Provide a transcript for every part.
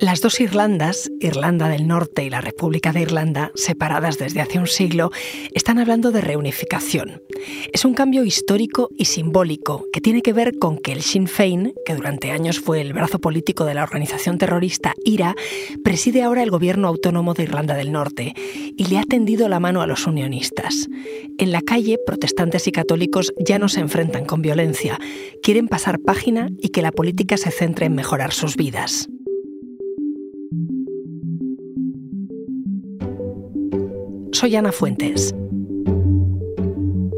Las dos Irlandas, Irlanda del Norte y la República de Irlanda, separadas desde hace un siglo, están hablando de reunificación. Es un cambio histórico y simbólico que tiene que ver con que el Sinn Féin, que durante años fue el brazo político de la organización terrorista IRA, preside ahora el gobierno autónomo de Irlanda del Norte y le ha tendido la mano a los unionistas. En la calle, protestantes y católicos ya no se enfrentan con violencia, quieren pasar página y que la política se centre en mejorar sus vidas. Soy Ana Fuentes.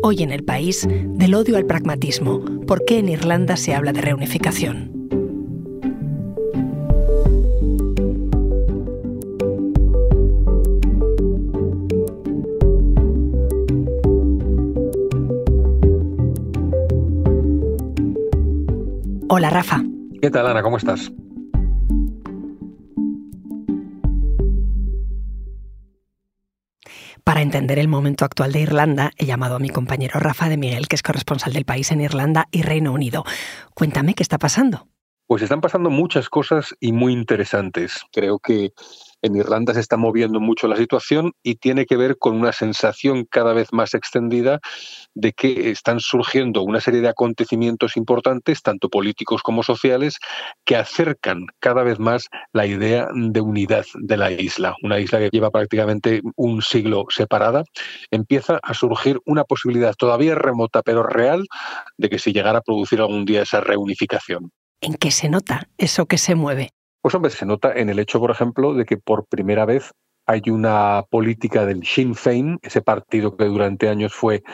Hoy en el país, del odio al pragmatismo, ¿por qué en Irlanda se habla de reunificación? Hola Rafa. ¿Qué tal Ana? ¿Cómo estás? Entender el momento actual de Irlanda, he llamado a mi compañero Rafa de Miguel, que es corresponsal del país en Irlanda y Reino Unido. Cuéntame qué está pasando. Pues están pasando muchas cosas y muy interesantes. Creo que en Irlanda se está moviendo mucho la situación y tiene que ver con una sensación cada vez más extendida de que están surgiendo una serie de acontecimientos importantes, tanto políticos como sociales, que acercan cada vez más la idea de unidad de la isla. Una isla que lleva prácticamente un siglo separada. Empieza a surgir una posibilidad todavía remota pero real de que se llegara a producir algún día esa reunificación. ¿En qué se nota eso que se mueve? Pues hombre, se nota en el hecho, por ejemplo, de que por primera vez hay una política del Sinn Féin, ese partido que durante años fue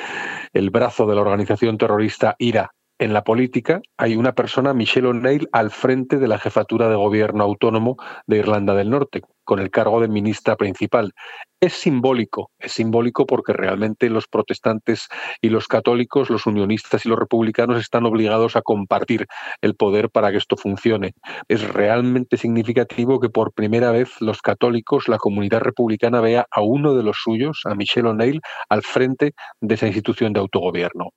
el brazo de la organización terrorista IRA en la política, hay una persona, Michelle O'Neill, al frente de la jefatura de gobierno autónomo de Irlanda del Norte, con el cargo de ministra principal. Es simbólico, es simbólico porque realmente los protestantes y los católicos, los unionistas y los republicanos están obligados a compartir el poder para que esto funcione. Es realmente significativo que por primera vez los católicos, la comunidad republicana vea a uno de los suyos, a Michelle O'Neill, al frente de esa institución de autogobierno.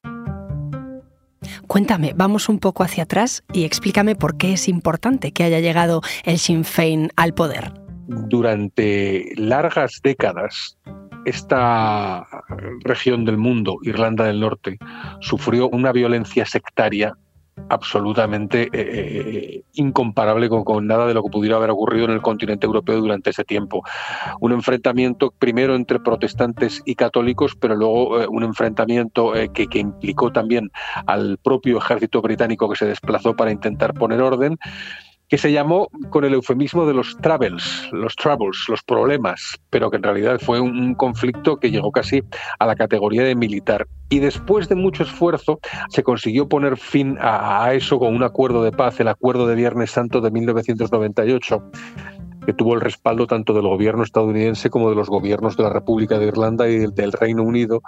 Cuéntame, vamos un poco hacia atrás y explícame por qué es importante que haya llegado el Sinn Féin al poder. Durante largas décadas, esta región del mundo, Irlanda del Norte, sufrió una violencia sectaria absolutamente eh, eh, incomparable con, nada de lo que pudiera haber ocurrido en el continente europeo durante ese tiempo. Un enfrentamiento primero entre protestantes y católicos, pero luego eh, un enfrentamiento que implicó también al propio ejército británico que se desplazó para intentar poner orden que se llamó con el eufemismo de los travels, los troubles, los problemas, pero que en realidad fue un, conflicto que llegó casi a la categoría de militar. Y después de mucho esfuerzo se consiguió poner fin a, a eso con un acuerdo de paz, el Acuerdo de Viernes Santo de 1998 que tuvo el respaldo tanto del gobierno estadounidense como de los gobiernos de la República de Irlanda y del, Reino Unido,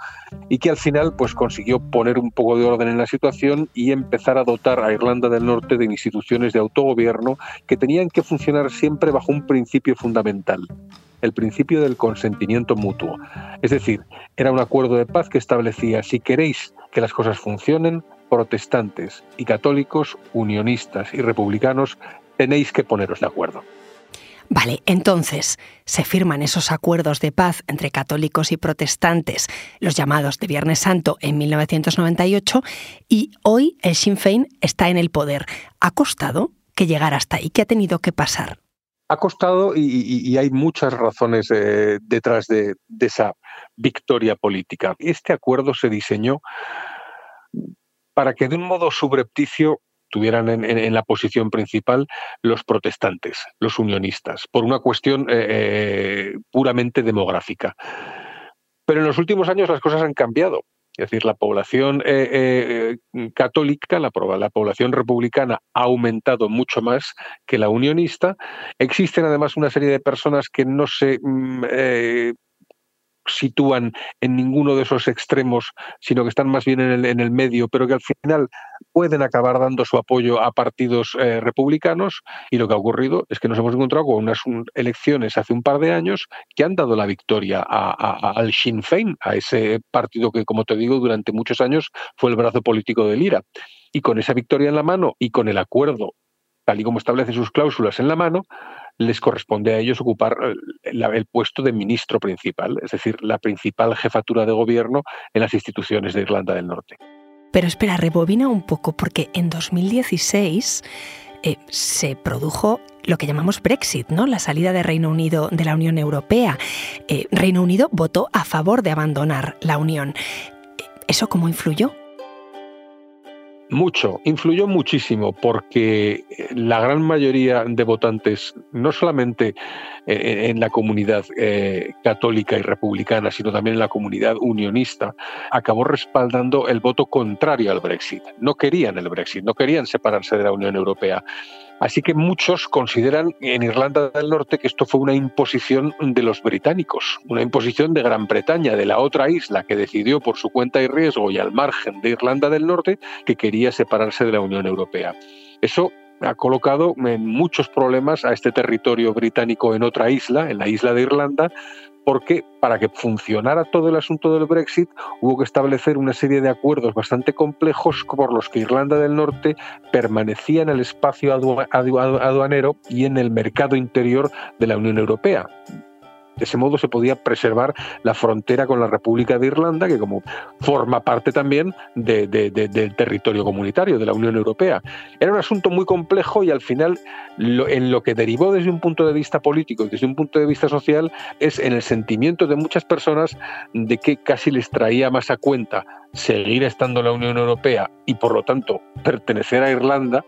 y que al final pues, consiguió poner un poco de orden en la situación y empezar a dotar a Irlanda del Norte de instituciones de autogobierno que tenían que funcionar siempre bajo un principio fundamental, el principio del consentimiento mutuo. Es decir, era un acuerdo de paz que establecía, si queréis que las cosas funcionen, protestantes y católicos, unionistas y republicanos, tenéis que poneros de acuerdo. Vale, entonces se firman esos acuerdos de paz entre católicos y protestantes, los llamados de Viernes Santo en 1998, y hoy el Sinn Féin está en el poder. ¿Ha costado que llegara hasta ahí? ¿Qué ha tenido que pasar? Ha costado y, hay muchas razones eh, detrás de esa victoria política. Este acuerdo se diseñó para que de un modo subrepticio estuvieran en, la posición principal los protestantes, los unionistas, por una cuestión eh, eh, puramente demográfica. Pero en los últimos años las cosas han cambiado. Es decir, la población eh, católica, la, la, población republicana ha aumentado mucho más que la unionista. Existen además una serie de personas que no se mm, sitúan en ninguno de esos extremos, sino que están más bien en el, medio, pero que al final pueden acabar dando su apoyo a partidos eh, republicanos. Y lo que ha ocurrido es que nos hemos encontrado con unas elecciones hace un par de años que han dado la victoria al Sinn Féin, a ese partido que, como te digo, durante muchos años fue el brazo político del IRA. Y con esa victoria en la mano y con el acuerdo tal y como establece sus cláusulas en la mano, les corresponde a ellos ocupar el puesto de ministro principal, es decir, la principal jefatura de gobierno en las instituciones de Irlanda del Norte. Pero espera, rebobina un poco, porque en 2016 eh, se produjo lo que llamamos Brexit, ¿no? La salida de Reino Unido de la Unión Europea. Eh, Reino Unido votó a favor de abandonar la Unión. ¿Eso cómo influyó? Mucho, influyó muchísimo porque la gran mayoría de votantes, no solamente eh, en la comunidad eh, católica y republicana, sino también en la comunidad unionista, acabó respaldando el voto contrario al Brexit. No querían el Brexit, no querían separarse de la Unión Europea. Así que muchos consideran en Irlanda del Norte que esto fue una imposición de los británicos, una imposición de Gran Bretaña, de la otra isla que decidió por su cuenta y riesgo y al margen de Irlanda del Norte que quería separarse de la Unión Europea. Eso ha colocado en muchos problemas a este territorio británico en otra isla, en la isla de Irlanda, porque para que funcionara todo el asunto del Brexit hubo que establecer una serie de acuerdos bastante complejos por los que Irlanda del Norte permanecía en el espacio aduanero y en el mercado interior de la Unión Europea. De ese modo se podía preservar la frontera con la República de Irlanda, que como forma parte también del territorio comunitario, de la Unión Europea. Era un asunto muy complejo y al final en lo que derivó desde un punto de vista político y desde un punto de vista social es en el sentimiento de muchas personas de que casi les traía más a cuenta seguir estando en la Unión Europea y por lo tanto pertenecer a Irlanda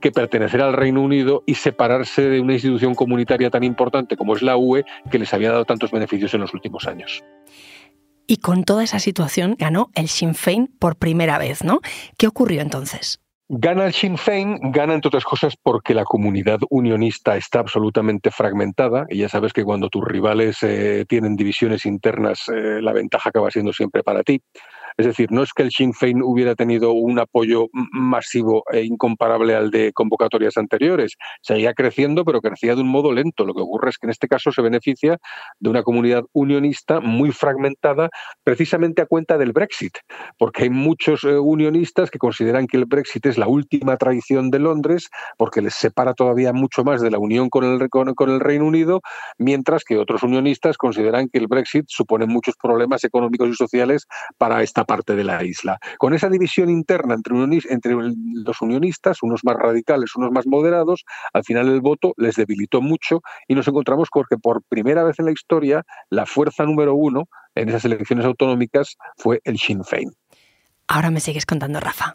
que pertenecer al Reino Unido y separarse de una institución comunitaria tan importante como es la UE, que les había dado tantos beneficios en los últimos años. Y con toda esa situación ganó el Sinn Féin por primera vez, ¿no? ¿Qué ocurrió entonces? Gana el Sinn Féin, gana entre otras cosas porque la comunidad unionista está absolutamente fragmentada y ya sabes que cuando tus rivales eh, tienen divisiones internas eh, la ventaja acaba siendo siempre para ti. Es decir, no es que el Sinn Féin hubiera tenido un apoyo masivo e incomparable al de convocatorias anteriores. Seguía creciendo, pero crecía de un modo lento. Lo que ocurre es que en este caso se beneficia de una comunidad unionista muy fragmentada precisamente a cuenta del Brexit, porque hay muchos eh, unionistas que consideran que el Brexit es la última traición de Londres, porque les separa todavía mucho más de la unión con el, con el Reino Unido, mientras que otros unionistas consideran que el Brexit supone muchos problemas económicos y sociales para esta parte de la isla. Con esa división interna entre, entre los unionistas, unos más radicales, unos más moderados, al final el voto les debilitó mucho y nos encontramos con que por primera vez en la historia la fuerza número uno en esas elecciones autonómicas fue el Sinn Féin. Ahora me sigues contando, Rafa.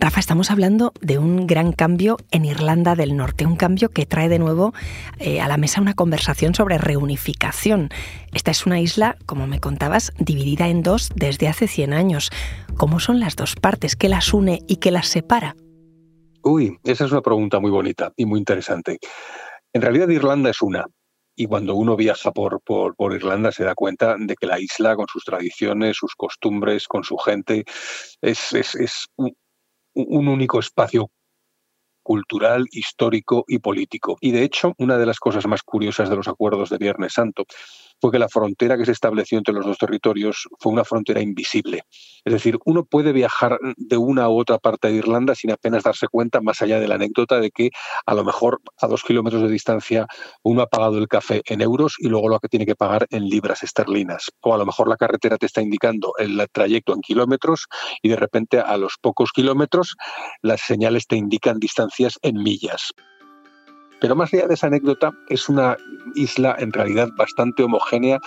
Rafa, estamos hablando de un gran cambio en Irlanda del Norte, un cambio que trae de nuevo eh, a la mesa una conversación sobre reunificación. Esta es una isla, como me contabas, dividida en dos desde hace 100 años. ¿Cómo son las dos partes? ¿Qué las une y qué las separa? Uy, esa es una pregunta muy bonita y muy interesante. En realidad Irlanda es una, y cuando uno viaja por, por, Irlanda se da cuenta de que la isla, con sus tradiciones, sus costumbres, con su gente, es, es, es un único espacio cultural, histórico y político. Y de hecho, una de las cosas más curiosas de los acuerdos de Viernes Santo fue que la frontera que se estableció entre los dos territorios fue una frontera invisible. Es decir, uno puede viajar de una u otra parte de Irlanda sin apenas darse cuenta, más allá de la anécdota de que a lo mejor a dos kilómetros de distancia uno ha pagado el café en euros y luego lo que tiene que pagar en libras esterlinas. O a lo mejor la carretera te está indicando el trayecto en kilómetros y de repente a los pocos kilómetros las señales te indican distancias en millas. Pero más allá de esa anécdota, es una isla en realidad bastante homogénea,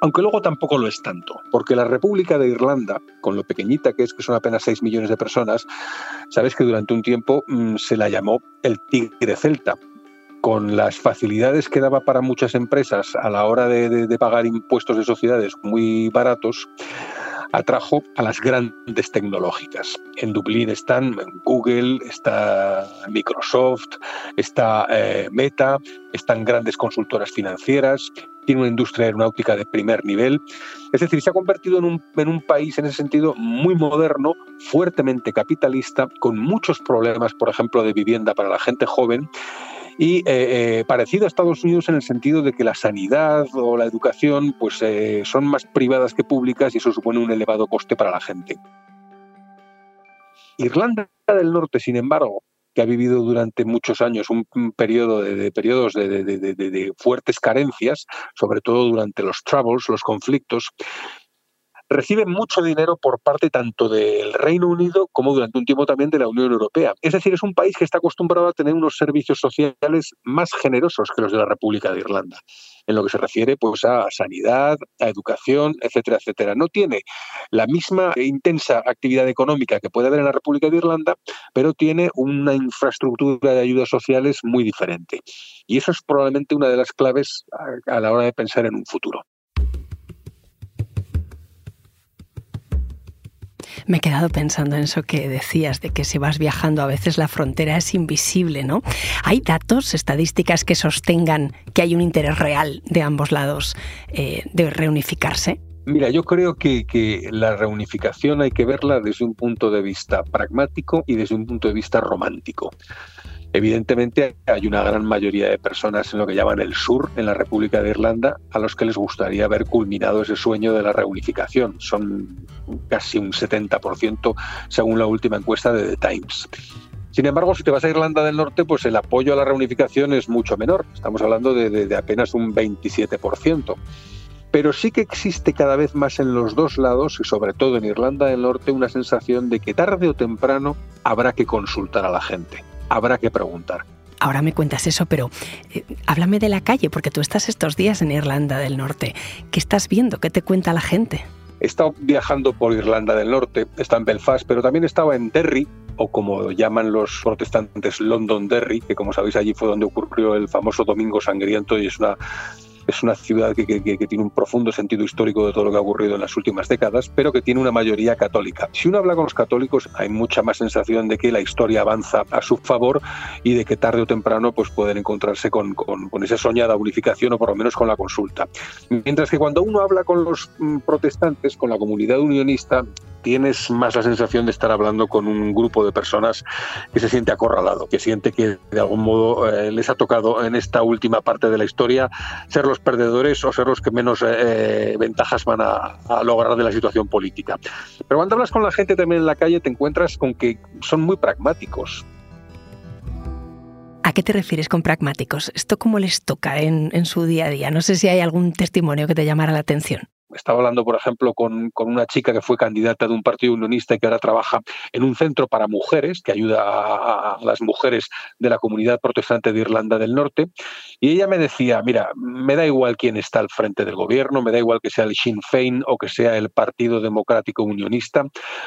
aunque luego tampoco lo es tanto, porque la República de Irlanda, con lo pequeñita que es, que son apenas 6 millones de personas, sabes que durante un tiempo mm, se la llamó el tigre celta, con las facilidades que daba para muchas empresas a la hora de pagar impuestos de sociedades muy baratos, atrajo a las grandes tecnológicas. En Dublín están Google, está Microsoft, está eh, Meta, están grandes consultoras financieras, tiene una industria aeronáutica de primer nivel. Es decir, se ha convertido en un, en un, país en ese sentido muy moderno, fuertemente capitalista, con muchos problemas, por ejemplo, de vivienda para la gente joven y eh, eh, parecido a Estados Unidos en el sentido de que la sanidad o la educación pues, eh, son más privadas que públicas y eso supone un elevado coste para la gente. Irlanda del Norte, sin embargo, que ha vivido durante muchos años un, periodo de, periodos de, fuertes carencias, sobre todo durante los troubles, los conflictos, recibe mucho dinero por parte tanto del Reino Unido como durante un tiempo también de la Unión Europea. Es decir, es un país que está acostumbrado a tener unos servicios sociales más generosos que los de la República de Irlanda en lo que se refiere pues a sanidad, a educación, etcétera, etcétera. No tiene la misma intensa actividad económica que puede haber en la República de Irlanda, pero tiene una infraestructura de ayudas sociales muy diferente. Y eso es probablemente una de las claves a la hora de pensar en un futuro. Me he quedado pensando en eso que decías, de que si vas viajando a veces la frontera es invisible, ¿no? ¿Hay datos, estadísticas que sostengan que hay un interés real de ambos lados eh, de reunificarse? Mira, yo creo que, que, la reunificación hay que verla desde un punto de vista pragmático y desde un punto de vista romántico. Evidentemente hay una gran mayoría de personas en lo que llaman el sur, en la República de Irlanda, a los que les gustaría haber culminado ese sueño de la reunificación. Son casi un 70% según la última encuesta de The Times. Sin embargo, si te vas a Irlanda del Norte, pues el apoyo a la reunificación es mucho menor. Estamos hablando de, de apenas un 27% pero sí que existe cada vez más en los dos lados, y sobre todo en Irlanda del Norte, una sensación de que tarde o temprano habrá que consultar a la gente habrá que preguntar. Ahora me cuentas eso, pero eh, háblame de la calle, porque tú estás estos días en Irlanda del Norte. ¿Qué estás viendo? ¿Qué te cuenta la gente? He estado viajando por Irlanda del Norte, está en Belfast, pero también estaba en Derry, o como llaman los protestantes, London Derry, que como sabéis allí fue donde ocurrió el famoso Domingo Sangriento y es una es una ciudad que, tiene un profundo sentido histórico de todo lo que ha ocurrido en las últimas décadas, pero que tiene una mayoría católica. Si uno habla con los católicos, hay mucha más sensación de que la historia avanza a su favor y de que tarde o temprano pues, pueden encontrarse con, con, con esa soñada unificación o por lo menos con la consulta. Mientras que cuando uno habla con los mm, protestantes, con la comunidad unionista, tienes más la sensación de estar hablando con un grupo de personas que se siente acorralado, que siente que de algún modo eh, les ha tocado en esta última parte de la historia ser los perdedores o ser los que menos eh, eh, ventajas van a, lograr de la situación política. Pero cuando hablas con la gente también en la calle te encuentras con que son muy pragmáticos. ¿A qué te refieres con pragmáticos? ¿Esto cómo les toca en su día a día? No sé si hay algún testimonio que te llamara la atención. Estaba hablando, por ejemplo, con, con, una chica que fue candidata de un partido unionista y que ahora trabaja en un centro para mujeres que ayuda a, a, las mujeres de la comunidad protestante de Irlanda del Norte. Y ella me decía, mira, me da igual quién está al frente del gobierno, me da igual que sea el Sinn Féin o que sea el Partido Democrático Unionista.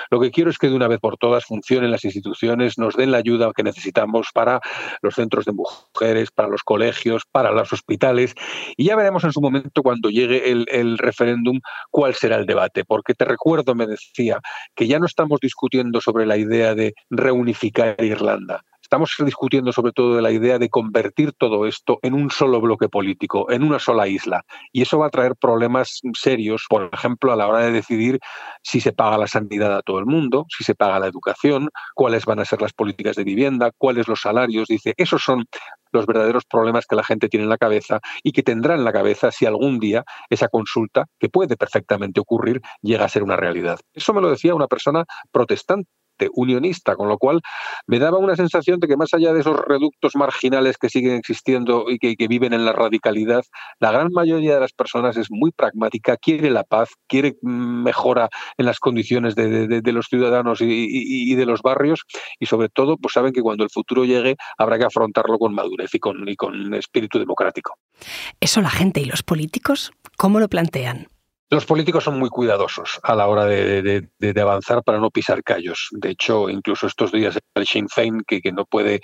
Lo que quiero es que de una vez por todas funcionen las instituciones, nos den la ayuda que necesitamos para los centros de mujeres, para los colegios, para los hospitales. Y ya veremos en su momento cuando llegue el, el referéndum cuál será el debate, porque te recuerdo, me decía, que ya no estamos discutiendo sobre la idea de reunificar Irlanda. Estamos discutiendo sobre todo de la idea de convertir todo esto en un solo bloque político, en una sola isla. Y eso va a traer problemas serios, por ejemplo, a la hora de decidir si se paga la sanidad a todo el mundo, si se paga la educación, cuáles van a ser las políticas de vivienda, cuáles los salarios. Dice, esos son los verdaderos problemas que la gente tiene en la cabeza y que tendrá en la cabeza si algún día esa consulta, que puede perfectamente ocurrir, llega a ser una realidad. Eso me lo decía una persona protestante unionista, con lo cual me daba una sensación de que más allá de esos reductos marginales que siguen existiendo y que, viven en la radicalidad, la gran mayoría de las personas es muy pragmática, quiere la paz, quiere mejora en las condiciones de, los ciudadanos y, de los barrios y sobre todo pues saben que cuando el futuro llegue habrá que afrontarlo con madurez y con, y con espíritu democrático. Eso la gente y los políticos, ¿cómo lo plantean? Los políticos son muy cuidadosos a la hora de, avanzar para no pisar callos. De hecho, incluso estos días el Sinn Féin, que, no puede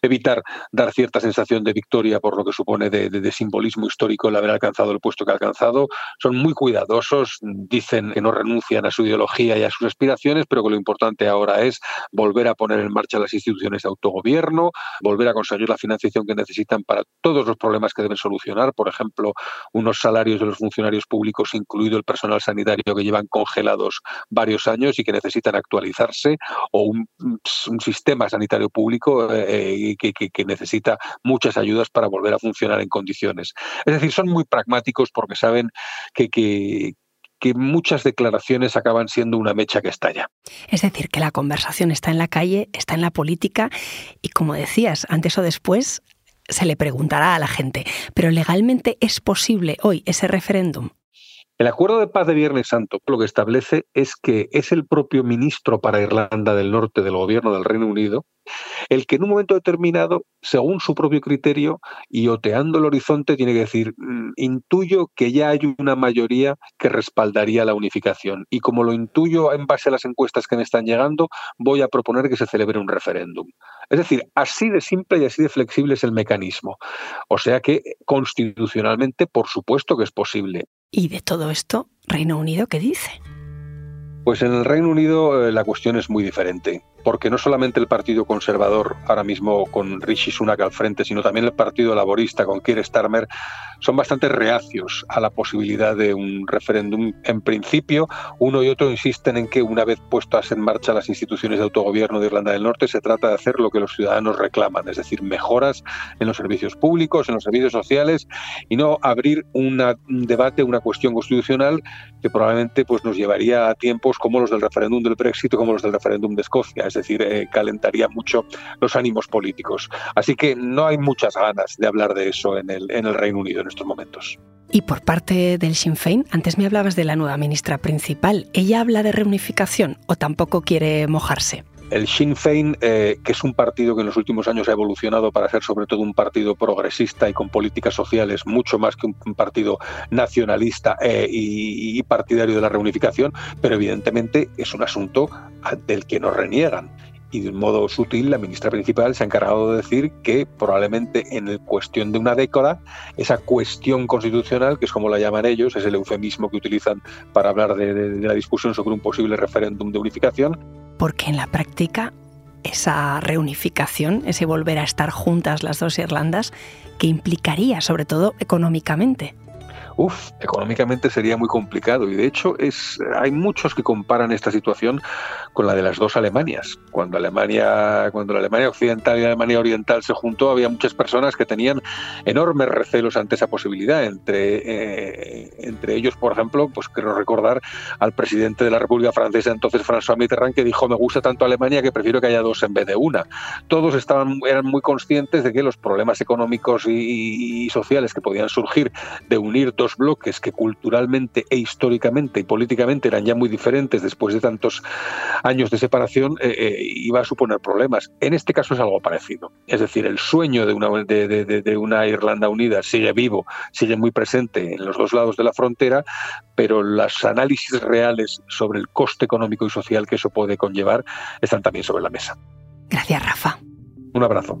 evitar dar cierta sensación de victoria por lo que supone de, simbolismo histórico el haber alcanzado el puesto que ha alcanzado, son muy cuidadosos, dicen que no renuncian a su ideología y a sus aspiraciones, pero que lo importante ahora es volver a poner en marcha las instituciones de autogobierno, volver a conseguir la financiación que necesitan para todos los problemas que deben solucionar, por ejemplo, unos salarios de los funcionarios públicos incluidos incluido el personal sanitario que llevan congelados varios años y que necesitan actualizarse, o un, sistema sanitario público eh, que, necesita muchas ayudas para volver a funcionar en condiciones. Es decir, son muy pragmáticos porque saben que muchas declaraciones acaban siendo una mecha que estalla. Es decir, que la conversación está en la calle, está en la política y como decías, antes o después se le preguntará a la gente, pero legalmente es posible hoy ese referéndum. El acuerdo de paz de Viernes Santo lo que establece es que es el propio ministro para Irlanda del Norte del gobierno del Reino Unido el que en un momento determinado, según su propio criterio y oteando el horizonte, tiene que decir, mm, intuyo que ya hay una mayoría que respaldaría la unificación y como lo intuyo en base a las encuestas que me están llegando, voy a proponer que se celebre un referéndum. Es decir, así de simple y así de flexible es el mecanismo. O sea que constitucionalmente, por supuesto que es posible. ¿Y de todo esto, Reino Unido qué dice? Pues en el Reino Unido eh, la cuestión es muy diferente porque no solamente el Partido Conservador, ahora mismo con Rishi Sunak al frente, sino también el Partido Laborista con Keir Starmer, son bastante reacios a la posibilidad de un referéndum. En principio, uno y otro insisten en que una vez puestas en marcha las instituciones de autogobierno de Irlanda del Norte, se trata de hacer lo que los ciudadanos reclaman, es decir, mejoras en los servicios públicos, en los servicios sociales y no abrir un debate, una cuestión constitucional que probablemente pues, nos llevaría a tiempos como los del referéndum del Brexit o como los del referéndum de Escocia es decir, eh, calentaría mucho los ánimos políticos. Así que no hay muchas ganas de hablar de eso en el, en el Reino Unido en estos momentos. Y por parte del Sinn Féin, antes me hablabas de la nueva ministra principal. ¿Ella habla de reunificación o tampoco quiere mojarse? El Sinn Féin, eh, que es un partido que en los últimos años ha evolucionado para ser sobre todo un partido progresista y con políticas sociales mucho más que un partido nacionalista eh, y, partidario de la reunificación, pero evidentemente es un asunto del que no reniegan. Y de un modo sutil la ministra principal se ha encargado de decir que probablemente en cuestión de una década esa cuestión constitucional, que es como la llaman ellos, es el eufemismo que utilizan para hablar de la discusión sobre un posible referéndum de unificación, porque en la práctica esa reunificación, ese volver a estar juntas las dos Irlandas, que implicaría sobre todo económicamente económicamente sería muy complicado. Y de hecho, es, hay muchos que comparan esta situación con la de las dos Alemanias. Cuando Alemania, cuando la Alemania occidental y la Alemania oriental se juntó, había muchas personas que tenían enormes recelos ante esa posibilidad. Entre, eh, entre ellos, por ejemplo, pues quiero recordar al presidente de la República Francesa, entonces François Mitterrand, que dijo: Me gusta tanto Alemania que prefiero que haya dos en vez de una. Todos estaban, eran muy conscientes de que los problemas económicos y, y sociales que podían surgir de unir dos bloques que culturalmente e históricamente y políticamente eran ya muy diferentes después de tantos años de separación, eh, eh, iba a suponer problemas. En este caso es algo parecido. Es decir, el sueño de una, de, una Irlanda unida sigue vivo, sigue muy presente en los dos lados de la frontera, pero los análisis reales sobre el coste económico y social que eso puede conllevar están también sobre la mesa. Gracias, Rafa. Un abrazo.